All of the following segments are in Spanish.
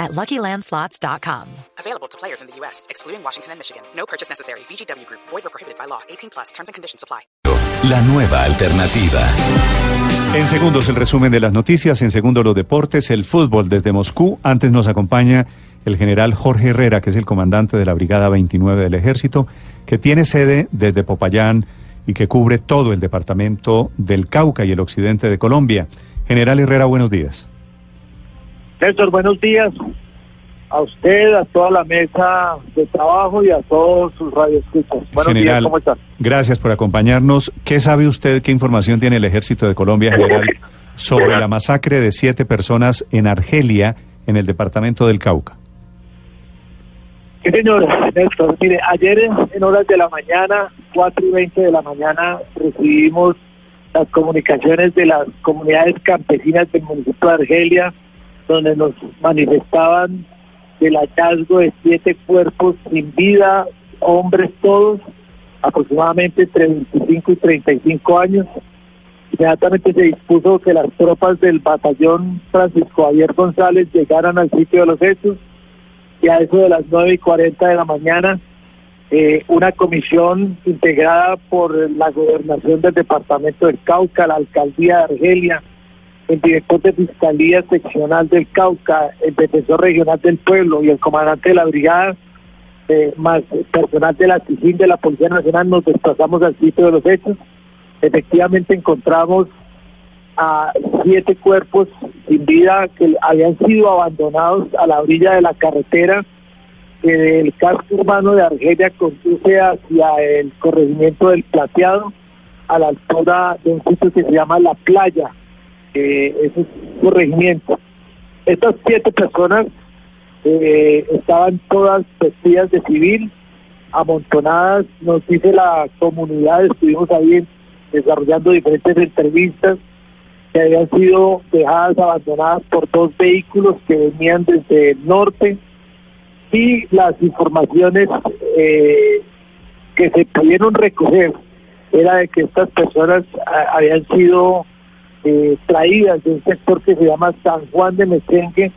at LuckyLandSlots.com. Available to players in the U.S., excluding Washington and Michigan. No purchase necessary. VGW Group. Void or prohibited by law. 18 plus. Terms and conditions apply. La nueva alternativa. En segundos el resumen de las noticias, en segundo los deportes, el fútbol desde Moscú. Antes nos acompaña el general Jorge Herrera, que es el comandante de la Brigada 29 del Ejército, que tiene sede desde Popayán y que cubre todo el departamento del Cauca y el occidente de Colombia. General Herrera, buenos días. Néstor, buenos días a usted, a toda la mesa de trabajo y a todos sus radioescuchas. Buenos General, días, ¿cómo están? Gracias por acompañarnos. ¿Qué sabe usted, qué información tiene el Ejército de Colombia, general, sobre la masacre de siete personas en Argelia, en el departamento del Cauca? Sí, señor Néstor. Mire, ayer en, en horas de la mañana, 4 y 20 de la mañana, recibimos las comunicaciones de las comunidades campesinas del municipio de Argelia, donde nos manifestaban el hallazgo de siete cuerpos sin vida, hombres todos, aproximadamente entre 25 y 35 años. Inmediatamente se dispuso que las tropas del batallón Francisco Javier González llegaran al sitio de los hechos y a eso de las 9 y 40 de la mañana eh, una comisión integrada por la gobernación del departamento del Cauca, la alcaldía de Argelia, el director de Fiscalía Seccional del Cauca, el defensor regional del pueblo y el comandante de la brigada, eh, más personal de la SIGIN de la Policía Nacional, nos desplazamos al sitio de los hechos. Efectivamente encontramos a siete cuerpos sin vida que habían sido abandonados a la orilla de la carretera que del casco urbano de Argelia conduce hacia el corregimiento del Plateado a la altura de un sitio que se llama La Playa, eh, es un corregimiento. Estas siete personas eh, estaban todas vestidas de civil, amontonadas, nos dice la comunidad, estuvimos ahí desarrollando diferentes entrevistas que habían sido dejadas abandonadas por dos vehículos que venían desde el norte y las informaciones eh, que se pudieron recoger era de que estas personas a, habían sido eh, traídas de un sector que se llama San Juan de Mecengue,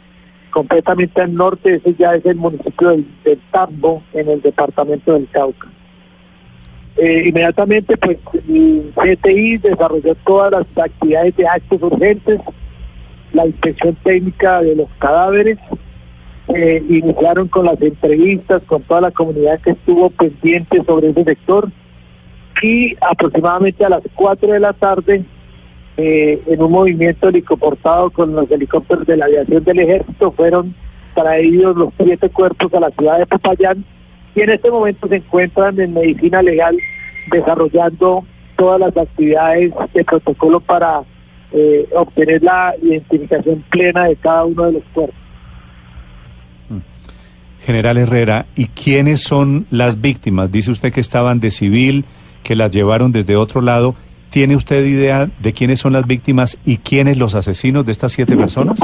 completamente al norte, ese ya es el municipio del, del Tambo, en el departamento del Cauca. Eh, inmediatamente, pues, el CTI desarrolló todas las actividades de actos urgentes, la inspección técnica de los cadáveres, eh, iniciaron con las entrevistas con toda la comunidad que estuvo pendiente sobre ese sector y aproximadamente a las 4 de la tarde eh, en un movimiento helicoportado con los helicópteros de la aviación del ejército fueron traídos los siete cuerpos a la ciudad de Popayán y en este momento se encuentran en medicina legal desarrollando todas las actividades de protocolo para eh, obtener la identificación plena de cada uno de los cuerpos. General Herrera, ¿y quiénes son las víctimas? Dice usted que estaban de civil, que las llevaron desde otro lado. ¿Tiene usted idea de quiénes son las víctimas y quiénes los asesinos de estas siete personas?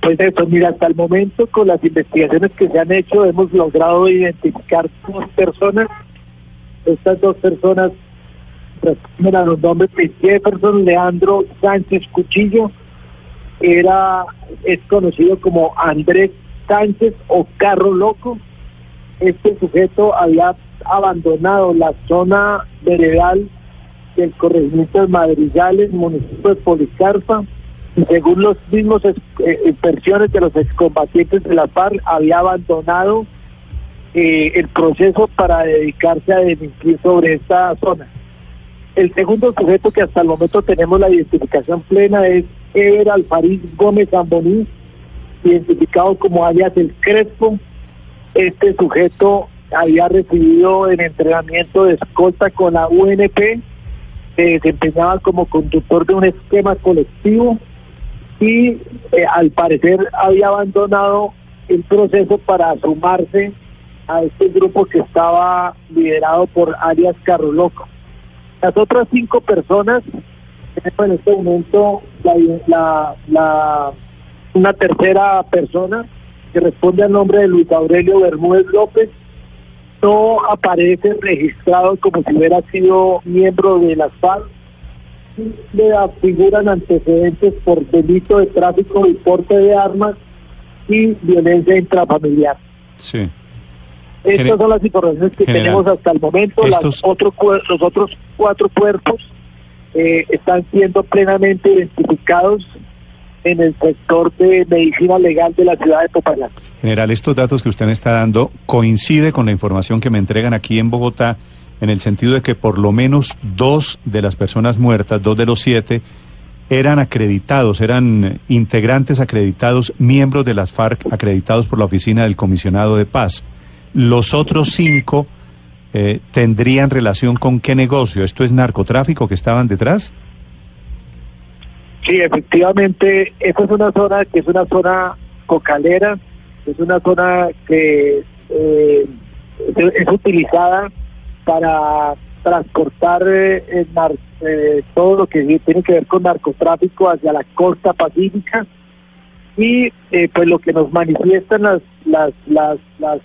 Pues eso, mira, hasta el momento con las investigaciones que se han hecho hemos logrado identificar dos personas. Estas dos personas responden a los nombres de Jefferson Leandro Sánchez Cuchillo, era, es conocido como Andrés Sánchez o Carro Loco. Este sujeto había abandonado la zona veredal del corregimiento de Madrigales, municipio de Policarpa, y según los mismos ex- eh, versiones de los excombatientes de la FARC, había abandonado eh, el proceso para dedicarse a delinquir sobre esta zona. El segundo sujeto que hasta el momento tenemos la identificación plena es Ever Alfariz Gómez Zamboní, identificado como alias el Crespo. Este sujeto había recibido el entrenamiento de escolta con la UNP, se desempeñaba como conductor de un esquema colectivo y eh, al parecer había abandonado el proceso para sumarse a este grupo que estaba liderado por alias Carroloco. Las otras cinco personas, tenemos en este momento la, una tercera persona que responde al nombre de Luis Aurelio Bermúdez López, no aparece registrado como si hubiera sido miembro de las FARC, le figuran antecedentes por delito de tráfico y porte de armas y violencia intrafamiliar. Sí. Estas son las informaciones que General, tenemos hasta el momento. Las otro los otros cuatro cuerpos eh, están siendo plenamente identificados en el sector de medicina legal de la ciudad de Popayán. General, estos datos que usted me está dando coincide con la información que me entregan aquí en Bogotá, en el sentido de que por lo menos dos de las personas muertas, dos de los siete, eran acreditados, eran integrantes acreditados, miembros de las FARC acreditados por la Oficina del Comisionado de Paz. Los otros cinco eh, tendrían relación con qué negocio? ¿Esto es narcotráfico que estaban detrás? Sí, efectivamente, esta es una zona que es una zona cocalera, es una zona que eh, es, utilizada para transportar eh, eh, todo lo que tiene que ver con narcotráfico hacia la costa pacífica. Y eh, pues lo que nos manifiestan las las las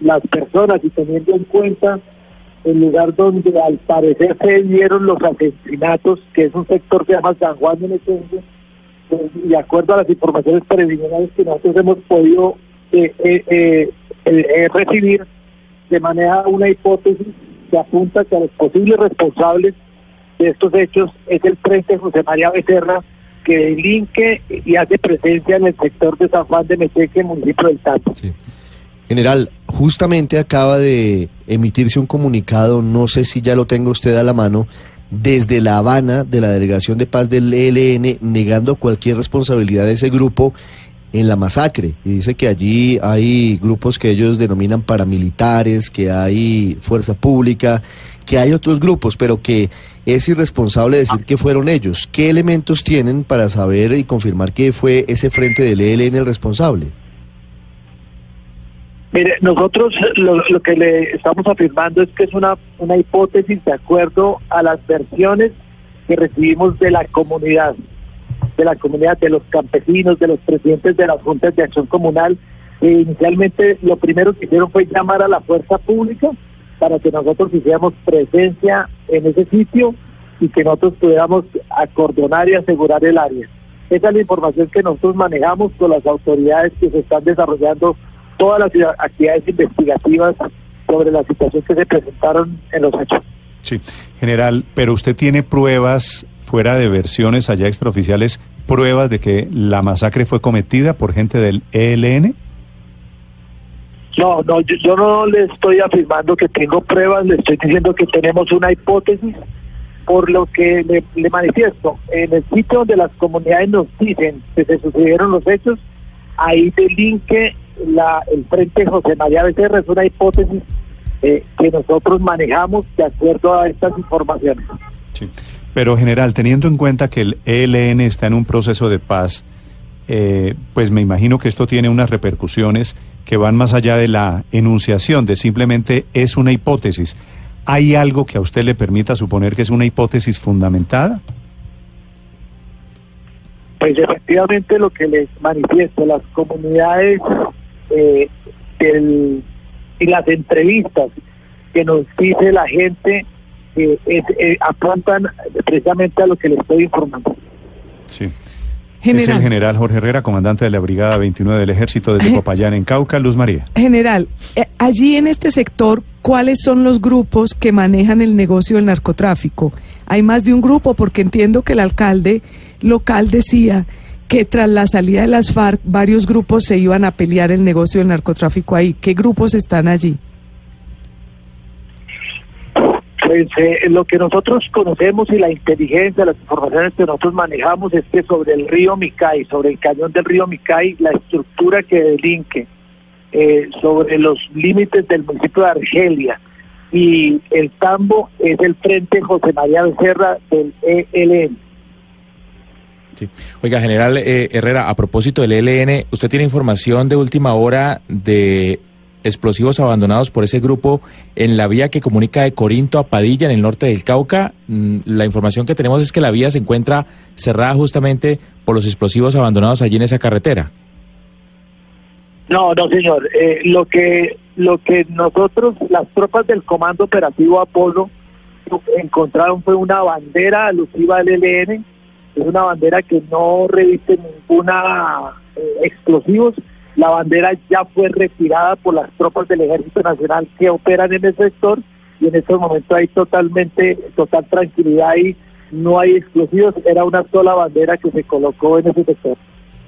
las personas y teniendo en cuenta el lugar donde al parecer se dieron los asesinatos, que es un sector que se llama San Juan de y de acuerdo a las informaciones preliminares que nosotros hemos podido eh, eh, eh, eh, recibir, se maneja una hipótesis que apunta que a los posibles responsables de estos hechos es el Frente José María Becerra, que delinque y hace presencia en el sector de San Juan de Meteque, municipio del Tanto. Sí. General, justamente acaba de emitirse un comunicado, no sé si ya lo tenga usted a la mano, desde La Habana de la Delegación de Paz del ELN, negando cualquier responsabilidad de ese grupo en la masacre. Y dice que allí hay grupos que ellos denominan paramilitares, que hay fuerza pública, que hay otros grupos, pero que es irresponsable decir que fueron ellos. ¿Qué elementos tienen para saber y confirmar que fue ese frente del ELN el responsable? Mire, nosotros lo, que le estamos afirmando es que es una, una hipótesis de acuerdo a las versiones que recibimos de la comunidad, de la comunidad, de los campesinos, de los presidentes de las juntas de acción comunal. E inicialmente lo primero que hicieron fue llamar a la fuerza pública para que nosotros hiciéramos presencia en ese sitio y que nosotros pudiéramos acordonar y asegurar el área. Esa es la información que nosotros manejamos con las autoridades que se están desarrollando todas las actividades investigativas sobre la situación que se presentaron en los hechos. Sí, general, pero usted tiene pruebas, fuera de versiones allá extraoficiales, pruebas de que la masacre fue cometida por gente del ELN? No, no, yo, yo no le estoy afirmando que tengo pruebas, le estoy diciendo que tenemos una hipótesis, por lo que le, le manifiesto. En el sitio donde las comunidades nos dicen que se sucedieron los hechos, ahí delinque la, el Frente José María Becerra, es una hipótesis eh, que nosotros manejamos de acuerdo a estas informaciones. Sí. Pero, general, teniendo en cuenta que el ELN está en un proceso de paz, eh, pues me imagino que esto tiene unas repercusiones que van más allá de la enunciación, de simplemente es una hipótesis. ¿Hay algo que a usted le permita suponer que es una hipótesis fundamentada? Pues efectivamente lo que les manifiesto, las comunidades eh, del, y las entrevistas que nos dice la gente eh, es, eh, apuntan precisamente a lo que les estoy informando. Sí. Es el General, general Jorge Herrera, comandante de la Brigada 29 del Ejército desde Popayán, en Cauca. Luz María. general, eh, allí en este sector, ¿cuáles son los grupos que manejan el negocio del narcotráfico? Hay más de un grupo porque entiendo que el alcalde local decía que tras la salida de las FARC varios grupos se iban a pelear el negocio del narcotráfico ahí. ¿Qué grupos están allí? Pues eh, lo que nosotros conocemos y la inteligencia, las informaciones que nosotros manejamos es que sobre el río Micay, sobre el cañón del río Micay, la estructura que delinque eh, sobre los límites del municipio de Argelia y el tambo es el Frente José María Becerra del ELN. Sí. Oiga, general eh, Herrera, a propósito del ELN, ¿usted tiene información de última hora de explosivos abandonados por ese grupo en la vía que comunica de Corinto a Padilla, en el norte del Cauca. Mm, La información que tenemos es que la vía se encuentra cerrada justamente por los explosivos abandonados allí en esa carretera. No, no, señor. Eh, lo que lo que nosotros, las tropas del Comando Operativo Apolo, encontraron fue una bandera alusiva al ELN. Es una bandera que no reviste ninguna eh, explosivos. La bandera ya fue retirada por las tropas del Ejército Nacional que operan en el sector y en estos momentos hay totalmente, total tranquilidad ahí. No hay explosivos. Era una sola bandera que se colocó en ese sector.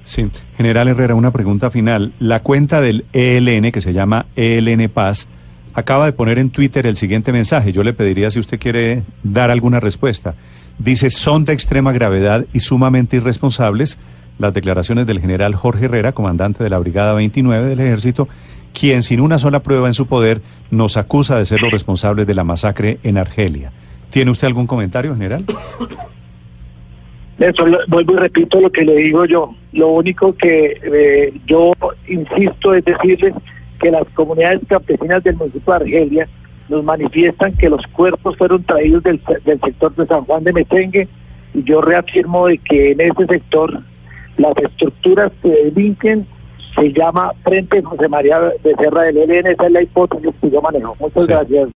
Sí, General Herrera, una pregunta final. La cuenta del ELN, que se llama ELN Paz, acaba de poner en Twitter el siguiente mensaje. Yo le pediría si usted quiere dar alguna respuesta. Dice, son de extrema gravedad y sumamente irresponsables las declaraciones del general Jorge Herrera, comandante de la Brigada 29 del Ejército, quien sin una sola prueba en su poder nos acusa de ser los responsables de la masacre en Argelia. ¿Tiene usted algún comentario, general? Eso vuelvo y repito lo que le digo yo. Lo único que eh, yo insisto es decirles que las comunidades campesinas del municipio de Argelia nos manifiestan que los cuerpos fueron traídos del, del sector de San Juan de Metengue y yo reafirmo de que en ese sector las estructuras que delinquen se llama Frente José María Becerra del ELN, esa es la hipótesis que yo manejo. Muchas Sí. gracias.